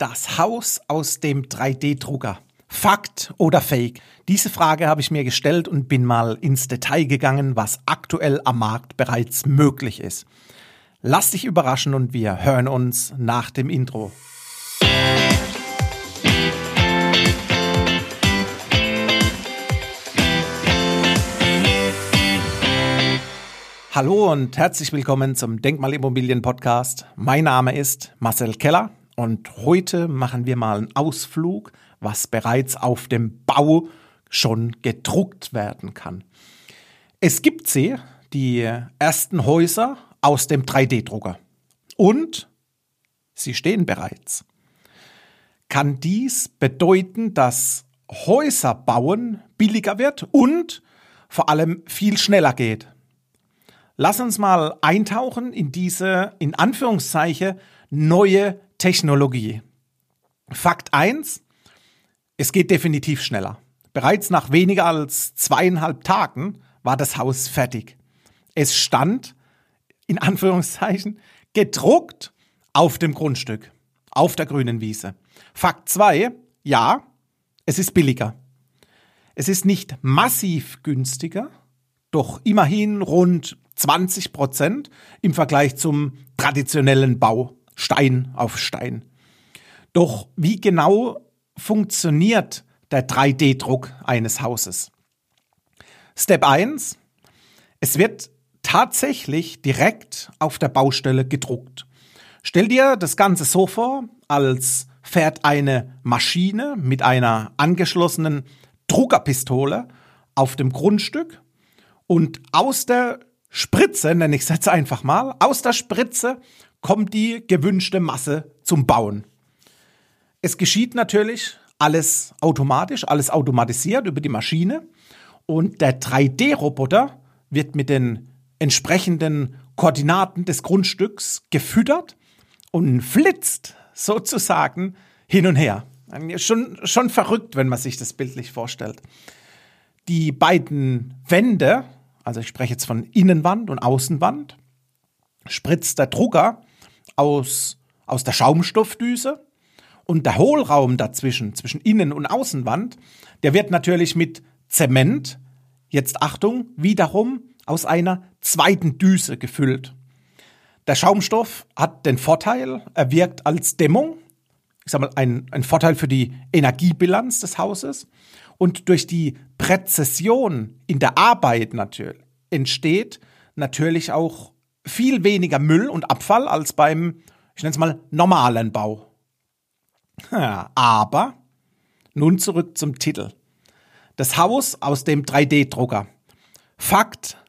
das Haus aus dem 3D-Drucker? Fakt oder Fake? Diese Frage habe ich mir gestellt und bin mal ins Detail gegangen, was aktuell am Markt bereits möglich ist. Lass dich überraschen und wir hören uns nach dem Intro. Hallo und herzlich willkommen zum Denkmalimmobilien Podcast. Mein Name ist Marcel Keller und heute machen wir mal einen Ausflug, was bereits auf dem Bau schon gedruckt werden kann. Es gibt sie, die ersten Häuser aus dem 3D-Drucker. Und sie stehen bereits. Kann dies bedeuten, dass Häuser bauen billiger wird und vor allem viel schneller geht? Lass uns mal eintauchen in diese, in Anführungszeichen, neue Technologie. Fakt eins: es geht definitiv schneller. Bereits nach weniger als zweieinhalb Tagen war das Haus fertig. Es stand, in Anführungszeichen, gedruckt auf dem Grundstück, auf der grünen Wiese. Fakt zwei: ja, es ist billiger. Es ist nicht massiv günstiger, doch immerhin rund 20 Prozent im Vergleich zum traditionellen Bau. Stein auf Stein. Doch wie genau funktioniert der 3D-Druck eines Hauses? Step 1. Es wird tatsächlich direkt auf der Baustelle gedruckt. Stell dir das Ganze so vor, als fährt eine Maschine mit einer angeschlossenen Druckerpistole auf dem Grundstück und aus der Spritze, nenne ich es jetzt einfach mal, aus der Spritze kommt die gewünschte Masse zum Bauen. Es geschieht natürlich alles automatisch, alles automatisiert über die Maschine und der 3D-Roboter wird mit den entsprechenden Koordinaten des Grundstücks gefüttert und flitzt sozusagen hin und her. Schon, schon verrückt, wenn man sich das bildlich vorstellt. Die beiden Wände, also ich spreche jetzt von Innenwand und Außenwand, spritzt der Drucker aus, aus der Schaumstoffdüse und der Hohlraum dazwischen, zwischen Innen- und Außenwand, der wird natürlich mit Zement, jetzt Achtung, wiederum aus einer zweiten Düse gefüllt. Der Schaumstoff hat den Vorteil, er wirkt als Dämmung, ich sag mal, ein, ein Vorteil für die Energiebilanz des Hauses. Und durch die Präzision in der Arbeit natürlich entsteht natürlich auch viel weniger Müll und Abfall als beim, ich nenne es mal, normalen Bau. Ja, aber nun zurück zum Titel. Das Haus aus dem 3D-Drucker. Fakt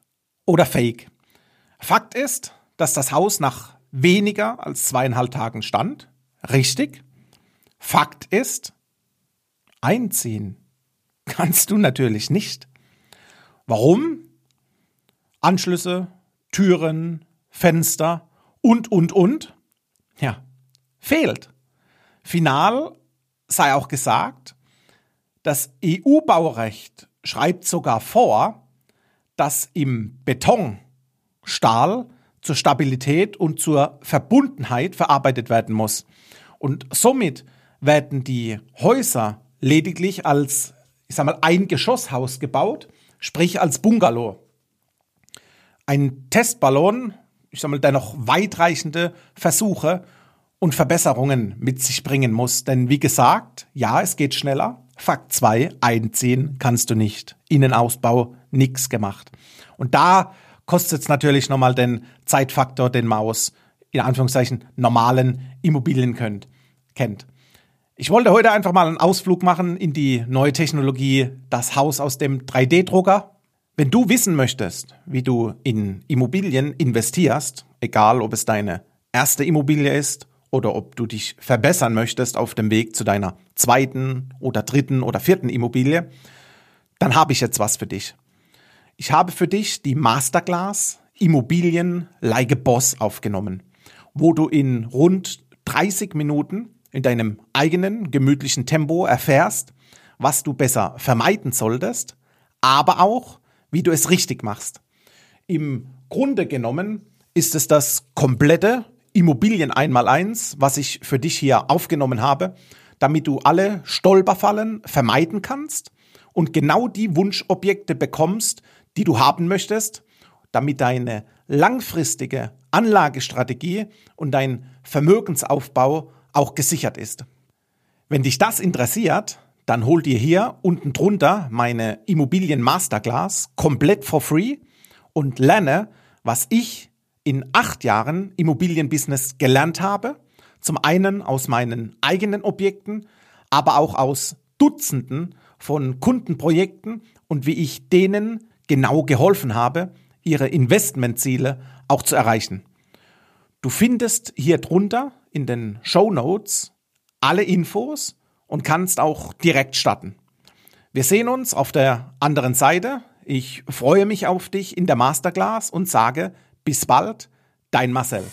oder Fake? Fakt ist, dass das Haus nach weniger als zweieinhalb Tagen stand. Richtig. Fakt ist, einziehen kannst du natürlich nicht. Warum? Anschlüsse, Türen, Fenster und, und, und. Ja, fehlt. Final sei auch gesagt, das EU-Baurecht schreibt sogar vor, dass im Beton Stahl zur Stabilität und zur Verbundenheit verarbeitet werden muss. Und somit werden die Häuser lediglich als, ich sag mal, ein Geschosshaus gebaut, sprich als Bungalow ein Testballon, ich sag mal, der noch weitreichende Versuche und Verbesserungen mit sich bringen muss. Denn wie gesagt, ja, es geht schneller. Fakt zwei: einziehen kannst du nicht. Innenausbau, nix gemacht. Und da kostet es natürlich nochmal den Zeitfaktor, den man aus, in Anführungszeichen, normalen Immobilien könnt, kennt. Ich wollte heute einfach mal einen Ausflug machen in die neue Technologie, das Haus aus dem 3D-Drucker. Wenn du wissen möchtest, wie du in Immobilien investierst, egal ob es deine erste Immobilie ist oder ob du dich verbessern möchtest auf dem Weg zu deiner zweiten oder dritten oder vierten Immobilie, dann habe ich jetzt was für dich. Ich habe für dich die Masterclass Immobilien like Boss aufgenommen, wo du in rund 30 Minuten in deinem eigenen gemütlichen Tempo erfährst, was du besser vermeiden solltest, aber auch, wie du es richtig machst. Im Grunde genommen ist es das komplette Immobilien einmal eins, was ich für dich hier aufgenommen habe, damit du alle Stolperfallen vermeiden kannst und genau die Wunschobjekte bekommst, die du haben möchtest, damit deine langfristige Anlagestrategie und dein Vermögensaufbau auch gesichert ist. Wenn dich das interessiert, dann hol dir hier unten drunter meine Immobilien Masterclass komplett for free und lerne, was ich in acht Jahren Immobilienbusiness gelernt habe. Zum einen aus meinen eigenen Objekten, aber auch aus Dutzenden von Kundenprojekten und wie ich denen genau geholfen habe, ihre Investmentziele auch zu erreichen. Du findest hier drunter in den Show Notes alle Infos und kannst auch direkt starten. Wir sehen uns auf der anderen Seite. Ich freue mich auf dich in der Masterclass und sage bis bald, dein Marcel.